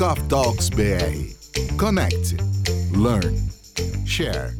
Coffee Talks BR. Connect, learn, share.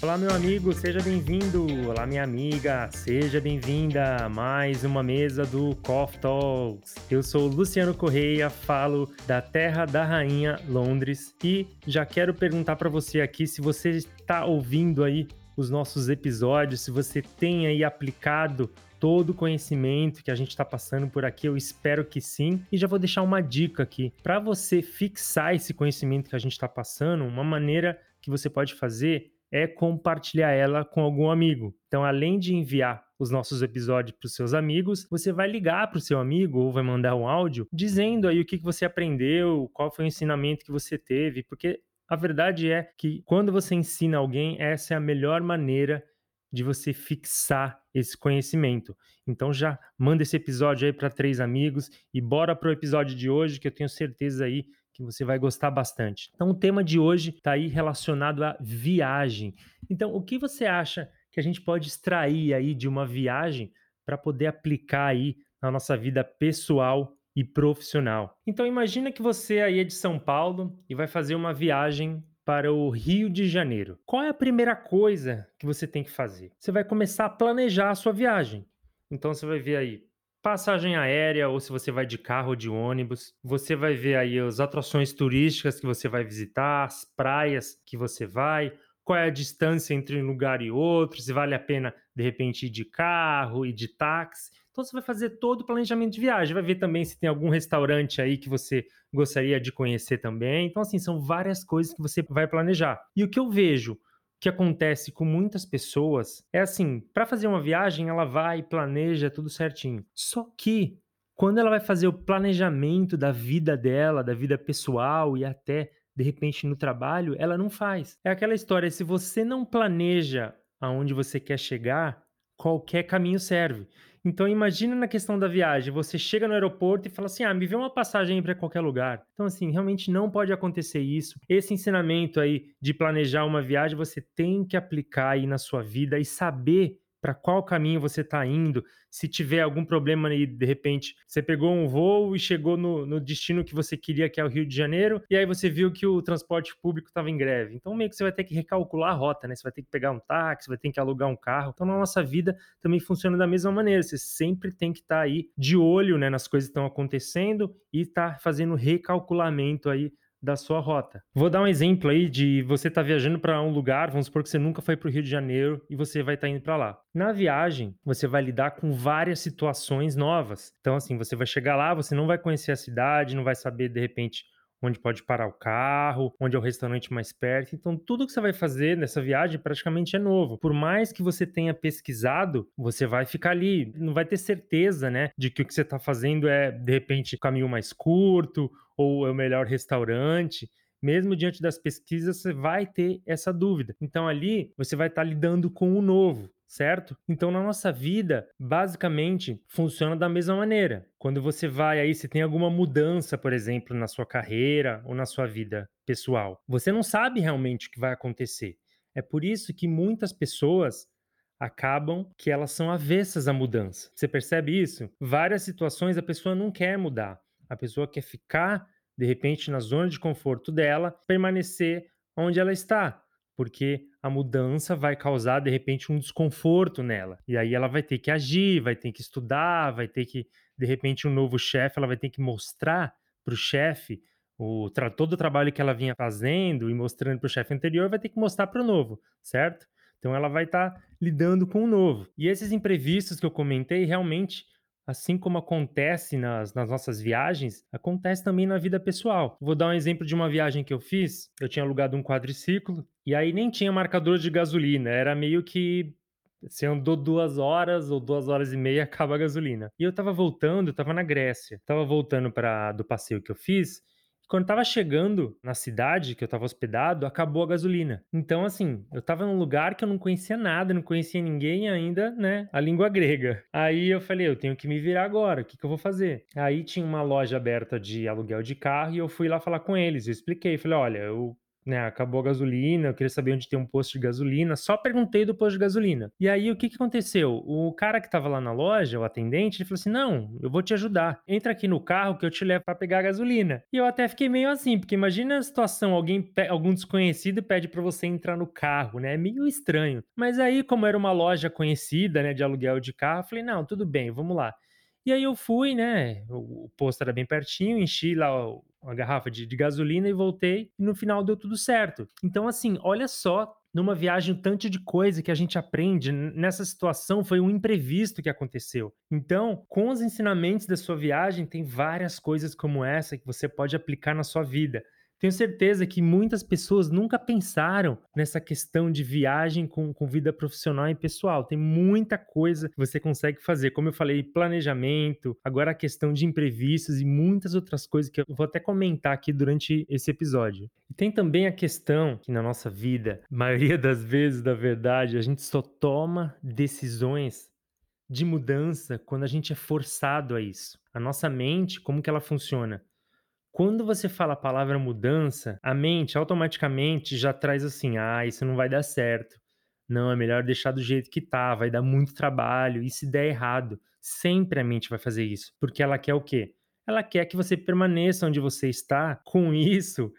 Olá, meu amigo, seja bem-vindo. Olá, minha amiga, seja bem-vinda a mais uma mesa do Coffee Talks. Eu sou Luciano Correia, falo da Terra da Rainha, Londres, e já quero perguntar para você aqui se você está ouvindo aí os nossos episódios, se você tem aí aplicado todo o conhecimento que a gente está passando por aqui, eu espero que sim. E já vou deixar uma dica aqui. Para você fixar esse conhecimento que a gente está passando, uma maneira que você pode fazer é compartilhar ela com algum amigo. Então, além de enviar os nossos episódios para os seus amigos, você vai ligar para o seu amigo ou vai mandar um áudio dizendo aí o que, que você aprendeu, qual foi o ensinamento que você teve, porque a verdade é que quando você ensina alguém, essa é a melhor maneira de você fixar esse conhecimento. Então já manda esse episódio aí para três amigos e bora pro episódio de hoje que eu tenho certeza aí que você vai gostar bastante. Então o tema de hoje está aí relacionado à viagem. Então o que você acha que a gente pode extrair aí de uma viagem para poder aplicar aí na nossa vida pessoal e profissional? Então imagina que você aí é de São Paulo e vai fazer uma viagem para o Rio de Janeiro. Qual é a primeira coisa que você tem que fazer? Você vai começar a planejar a sua viagem. Então você vai ver aí passagem aérea ou se você vai de carro ou de ônibus. Você vai ver aí as atrações turísticas que você vai visitar, as praias que você vai, qual é a distância entre um lugar e outro, se vale a pena de repente ir de carro e de táxi. Então você vai fazer todo o planejamento de viagem, vai ver também se tem algum restaurante aí que você gostaria de conhecer também. Então assim, são várias coisas que você vai planejar. E o que eu vejo que acontece com muitas pessoas é assim, para fazer uma viagem, ela vai planeja tudo certinho. Só que quando ela vai fazer o planejamento da vida dela, da vida pessoal e até de repente no trabalho, ela não faz. É aquela história, se você não planeja aonde você quer chegar, qualquer caminho serve. Então imagina na questão da viagem, você chega no aeroporto e fala assim: "Ah, me vê uma passagem para qualquer lugar". Então assim, realmente não pode acontecer isso. Esse ensinamento aí de planejar uma viagem, você tem que aplicar aí na sua vida e saber para qual caminho você está indo. Se tiver algum problema aí, de repente, você pegou um voo e chegou no, no, destino que você queria, que é o Rio de Janeiro, e aí você viu que o transporte público estava em greve. Então, meio que você vai ter que recalcular a rota, né? Você vai ter que pegar um táxi, vai ter que alugar um carro. Então, na nossa vida também funciona da mesma maneira. Você sempre tem que estar tá aí de olho né, nas coisas que estão acontecendo e estar tá fazendo recalculamento aí da sua rota. Vou dar um exemplo aí de você estar tá viajando para um lugar, vamos supor que você nunca foi para o Rio de Janeiro e você vai estar tá indo para lá. Na viagem, você vai lidar com várias situações novas. Então, assim, você vai chegar lá, você não vai conhecer a cidade, não vai saber de repente onde pode parar o carro, onde é o restaurante mais perto. Então, tudo que você vai fazer nessa viagem praticamente é novo. Por mais que você tenha pesquisado, você vai ficar ali, não vai ter certeza, né, de que o que você está fazendo é, de repente, o caminho mais curto ou é o melhor restaurante mesmo diante das pesquisas, você vai ter essa dúvida. Então ali você vai estar tá lidando com o novo certo? Então, na nossa vida, basicamente, funciona da mesma maneira. Quando você vai aí, se tem alguma mudança, por exemplo, na sua carreira ou na sua vida pessoal, você não sabe realmente o que vai acontecer. É por isso que muitas pessoas acabam que elas são avessas à mudança. Você percebe isso? Várias situações a pessoa não quer mudar. A pessoa quer ficar, de repente, na zona de conforto dela, permanecer onde ela está porque a mudança vai causar de repente um desconforto nela. E aí ela vai ter que agir, vai ter que estudar, vai ter que de repente um novo chefe, ela vai ter que mostrar para o chefe o todo o trabalho que ela vinha fazendo e mostrando para o chefe anterior, vai ter que mostrar para o novo, certo? Então ela vai estar tá lidando com o novo. E esses imprevistos que eu comentei realmente assim como acontece nas, nas, nossas viagens, acontece também na vida pessoal. Vou dar um exemplo de uma viagem que eu fiz. Eu tinha alugado um quadriciclo e aí nem tinha marcador de gasolina. Era meio que você andou duas horas ou duas horas e meia, acaba a gasolina. E eu tava voltando, eu tava na Grécia. Tava voltando para do passeio que eu fiz quando estava chegando na cidade que eu estava hospedado, acabou a gasolina. Então, assim, eu estava num lugar que eu não conhecia nada, não conhecia ninguém ainda, né? A língua grega. Aí eu falei, eu tenho que me virar agora, o que, que eu vou fazer? Aí tinha uma loja aberta de aluguel de carro e eu fui lá falar com eles. Eu expliquei, falei, olha, eu né? Acabou a gasolina, eu queria saber onde tem um posto de gasolina. Só perguntei do posto de gasolina. E aí, o que, que aconteceu? O cara que estava lá na loja, o atendente, ele falou assim: Não, eu vou te ajudar. Entra aqui no carro que eu te levo para pegar a gasolina. E eu até fiquei meio assim, porque imagina a situação: alguém, algum desconhecido pede para você entrar no carro, né? É meio estranho. Mas aí, como era uma loja conhecida, né, de aluguel de carro, eu falei: Não, tudo bem, vamos lá. E aí eu fui, né? O posto era bem pertinho, enchi lá uma garrafa de, de gasolina e voltei. E no final deu tudo certo. Então, assim, olha só numa viagem um tanto de coisa que a gente aprende nessa situação foi um imprevisto que aconteceu. Então, com os ensinamentos da sua viagem, tem várias coisas como essa que você pode aplicar na sua vida. Tenho certeza que muitas pessoas nunca pensaram nessa questão de viagem com, com vida profissional e pessoal. Tem muita coisa que você consegue fazer. Como eu falei, planejamento, agora a questão de imprevistos e muitas outras coisas que eu vou até comentar aqui durante esse episódio. E tem também a questão que na nossa vida, maioria das vezes, da verdade, a gente só toma decisões de mudança quando a gente é forçado a isso. A nossa mente, como que ela funciona? Quando você fala a palavra mudança, a mente automaticamente já traz assim: ah, isso não vai dar certo. Não, é melhor deixar do jeito que tá, vai dar muito trabalho. E se der errado, sempre a mente vai fazer isso. Porque ela quer o quê? Ela quer que você permaneça onde você está. Com isso,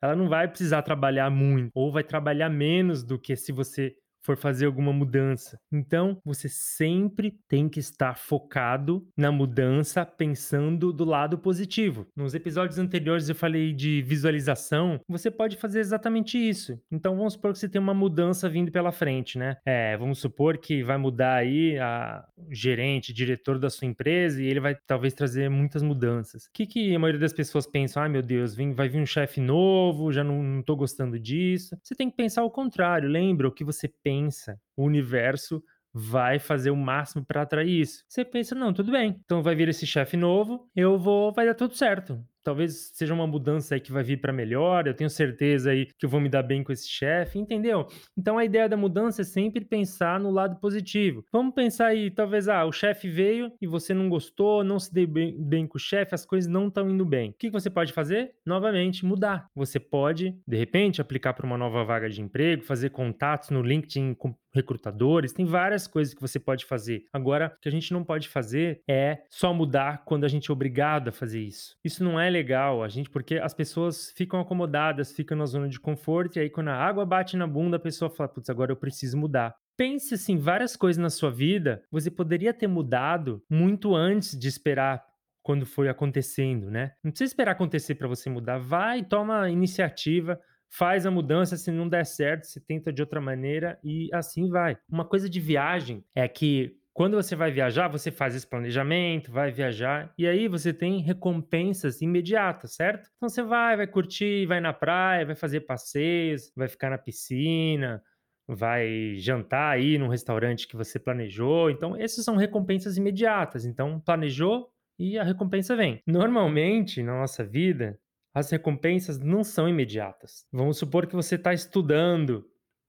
ela não vai precisar trabalhar muito, ou vai trabalhar menos do que se você for fazer alguma mudança. Então, você sempre tem que estar focado na mudança, pensando do lado positivo. Nos episódios anteriores eu falei de visualização, você pode fazer exatamente isso. Então, vamos supor que você tem uma mudança vindo pela frente, né? É, vamos supor que vai mudar aí a gerente, diretor da sua empresa e ele vai talvez trazer muitas mudanças. O que, que a maioria das pessoas pensam? Ah, meu Deus, vem, vai vir um chefe novo, já não, não tô gostando disso. Você tem que pensar o contrário. Lembra o que você pensa pensa, o universo vai fazer o máximo para atrair isso. Você pensa, não, tudo bem. Então vai vir esse chefe novo, eu vou, vai dar tudo certo talvez seja uma mudança aí que vai vir para melhor, eu tenho certeza aí que eu vou me dar bem com esse chefe, entendeu? Então a ideia da mudança é sempre pensar no lado positivo. Vamos pensar aí, talvez, ah, o chefe veio e você não gostou, não se deu bem, bem com o chefe, as coisas não estão indo bem. O que você pode fazer? Novamente, mudar. Você pode, de repente, aplicar para uma nova vaga de emprego, fazer contatos no LinkedIn com recrutadores, tem várias coisas que você pode fazer. Agora, o que a gente não pode fazer é só mudar quando a gente é obrigado a fazer isso. Isso não é legal, a gente, porque as pessoas ficam acomodadas, ficam na zona de conforto, e aí quando a água bate na bunda, a pessoa fala, putz, agora eu preciso mudar. Pense assim, várias coisas na sua vida, você poderia ter mudado muito antes de esperar quando foi acontecendo, né? Não precisa esperar acontecer para você mudar, vai, toma a iniciativa, faz a mudança, se não der certo, se tenta de outra maneira e assim vai. Uma coisa de viagem é que quando você vai viajar, você faz esse planejamento, vai viajar e aí você tem recompensas imediatas, certo? Então você vai, vai curtir, vai na praia, vai fazer passeios, vai ficar na piscina, vai jantar aí num restaurante que você planejou. Então, essas são recompensas imediatas. Então, planejou e a recompensa vem. Normalmente, na nossa vida, as recompensas não são imediatas. Vamos supor que você está estudando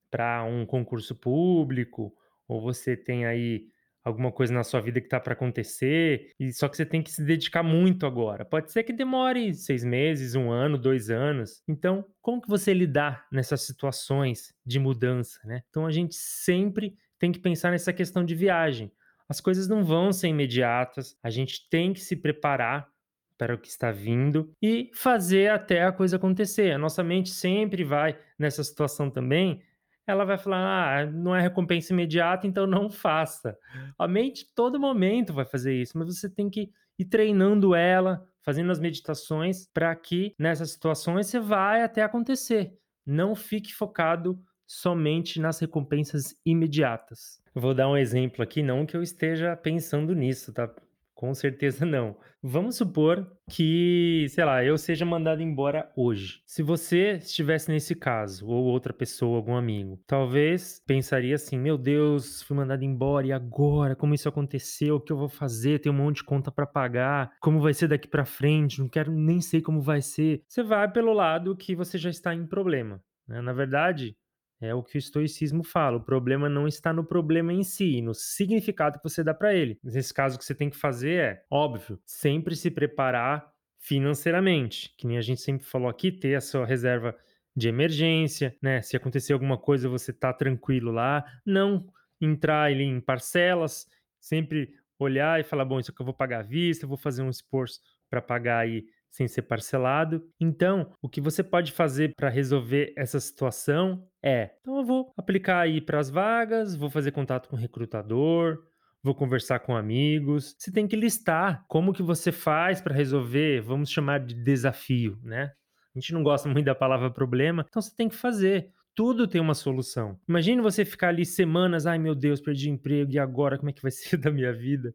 para um concurso público, ou você tem aí alguma coisa na sua vida que está para acontecer, e só que você tem que se dedicar muito agora. Pode ser que demore seis meses, um ano, dois anos. Então, como que você lidar nessas situações de mudança, né? Então, a gente sempre tem que pensar nessa questão de viagem. As coisas não vão ser imediatas, a gente tem que se preparar para o que está vindo e fazer até a coisa acontecer. A nossa mente sempre vai nessa situação também. Ela vai falar: ah, não é recompensa imediata, então não faça. A mente, todo momento, vai fazer isso, mas você tem que ir treinando ela, fazendo as meditações, para que nessas situações você vai até acontecer. Não fique focado somente nas recompensas imediatas. vou dar um exemplo aqui, não que eu esteja pensando nisso, tá? Com certeza não. Vamos supor que, sei lá, eu seja mandado embora hoje. Se você estivesse nesse caso, ou outra pessoa, algum amigo, talvez pensaria assim: meu Deus, fui mandado embora e agora? Como isso aconteceu? O que eu vou fazer? Tem um monte de conta para pagar. Como vai ser daqui para frente? Não quero nem sei como vai ser. Você vai pelo lado que você já está em problema. Né? Na verdade, é o que o estoicismo fala. O problema não está no problema em si, no significado que você dá para ele. Nesse caso, o que você tem que fazer é, óbvio, sempre se preparar financeiramente. Que nem a gente sempre falou aqui, ter a sua reserva de emergência, né? Se acontecer alguma coisa, você tá tranquilo lá. Não entrar ali em parcelas, sempre olhar e falar, bom, isso aqui eu vou pagar à vista, vou fazer um esforço para pagar aí sem ser parcelado. Então, o que você pode fazer para resolver essa situação é, então eu vou aplicar aí para as vagas, vou fazer contato com o recrutador, vou conversar com amigos. Você tem que listar como que você faz para resolver, vamos chamar de desafio, né? A gente não gosta muito da palavra problema, então você tem que fazer. Tudo tem uma solução. Imagine você ficar ali semanas, ai meu Deus, perdi emprego e agora como é que vai ser da minha vida?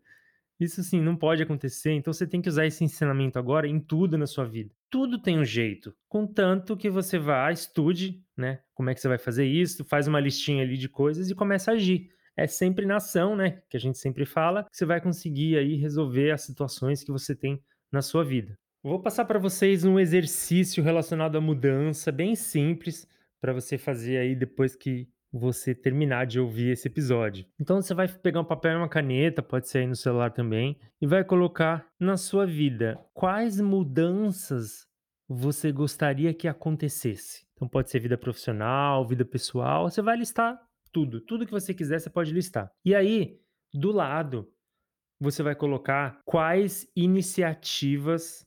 Isso assim não pode acontecer, então você tem que usar esse ensinamento agora em tudo na sua vida. Tudo tem um jeito, contanto que você vá, estude, né? Como é que você vai fazer isso, faz uma listinha ali de coisas e começa a agir é sempre na ação, né? Que a gente sempre fala, que você vai conseguir aí resolver as situações que você tem na sua vida. Vou passar para vocês um exercício relacionado à mudança, bem simples, para você fazer aí depois que você terminar de ouvir esse episódio. Então você vai pegar um papel e uma caneta, pode ser aí no celular também, e vai colocar na sua vida quais mudanças você gostaria que acontecesse. Então pode ser vida profissional, vida pessoal, você vai listar tudo. Tudo que você quiser, você pode listar. E aí, do lado, você vai colocar quais iniciativas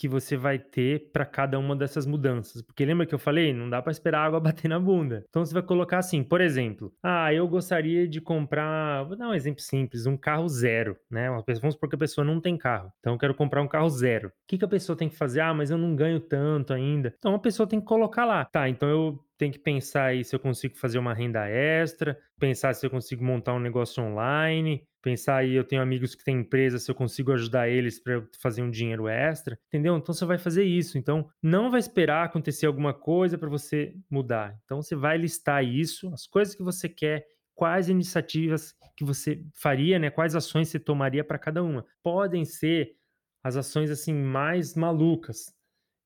que você vai ter para cada uma dessas mudanças. Porque lembra que eu falei, não dá para esperar a água bater na bunda. Então você vai colocar assim, por exemplo, ah, eu gostaria de comprar, vou dar um exemplo simples, um carro zero, né? Vamos supor que a pessoa não tem carro. Então eu quero comprar um carro zero. O que, que a pessoa tem que fazer? Ah, mas eu não ganho tanto ainda. Então a pessoa tem que colocar lá. Tá, então eu tem que pensar aí se eu consigo fazer uma renda extra, pensar se eu consigo montar um negócio online, pensar aí, eu tenho amigos que têm empresa, se eu consigo ajudar eles para fazer um dinheiro extra, entendeu? Então você vai fazer isso. Então não vai esperar acontecer alguma coisa para você mudar. Então você vai listar isso, as coisas que você quer, quais iniciativas que você faria, né? Quais ações você tomaria para cada uma. Podem ser as ações assim mais malucas,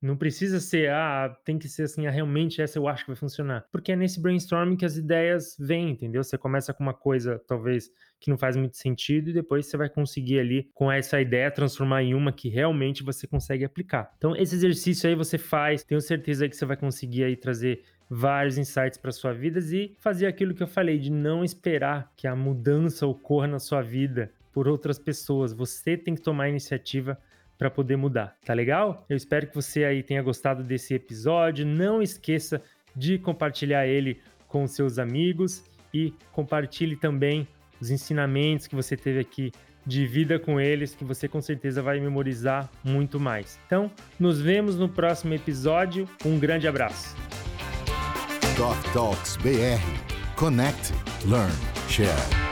não precisa ser, ah, tem que ser assim, ah, realmente essa eu acho que vai funcionar. Porque é nesse brainstorming que as ideias vêm, entendeu? Você começa com uma coisa, talvez, que não faz muito sentido, e depois você vai conseguir ali, com essa ideia, transformar em uma que realmente você consegue aplicar. Então, esse exercício aí você faz, tenho certeza que você vai conseguir aí trazer vários insights para sua vida e fazer aquilo que eu falei, de não esperar que a mudança ocorra na sua vida por outras pessoas. Você tem que tomar a iniciativa para poder mudar, tá legal? Eu espero que você aí tenha gostado desse episódio. Não esqueça de compartilhar ele com seus amigos e compartilhe também os ensinamentos que você teve aqui de vida com eles, que você com certeza vai memorizar muito mais. Então, nos vemos no próximo episódio. Um grande abraço. Doc Talks BR. Connect, learn, share.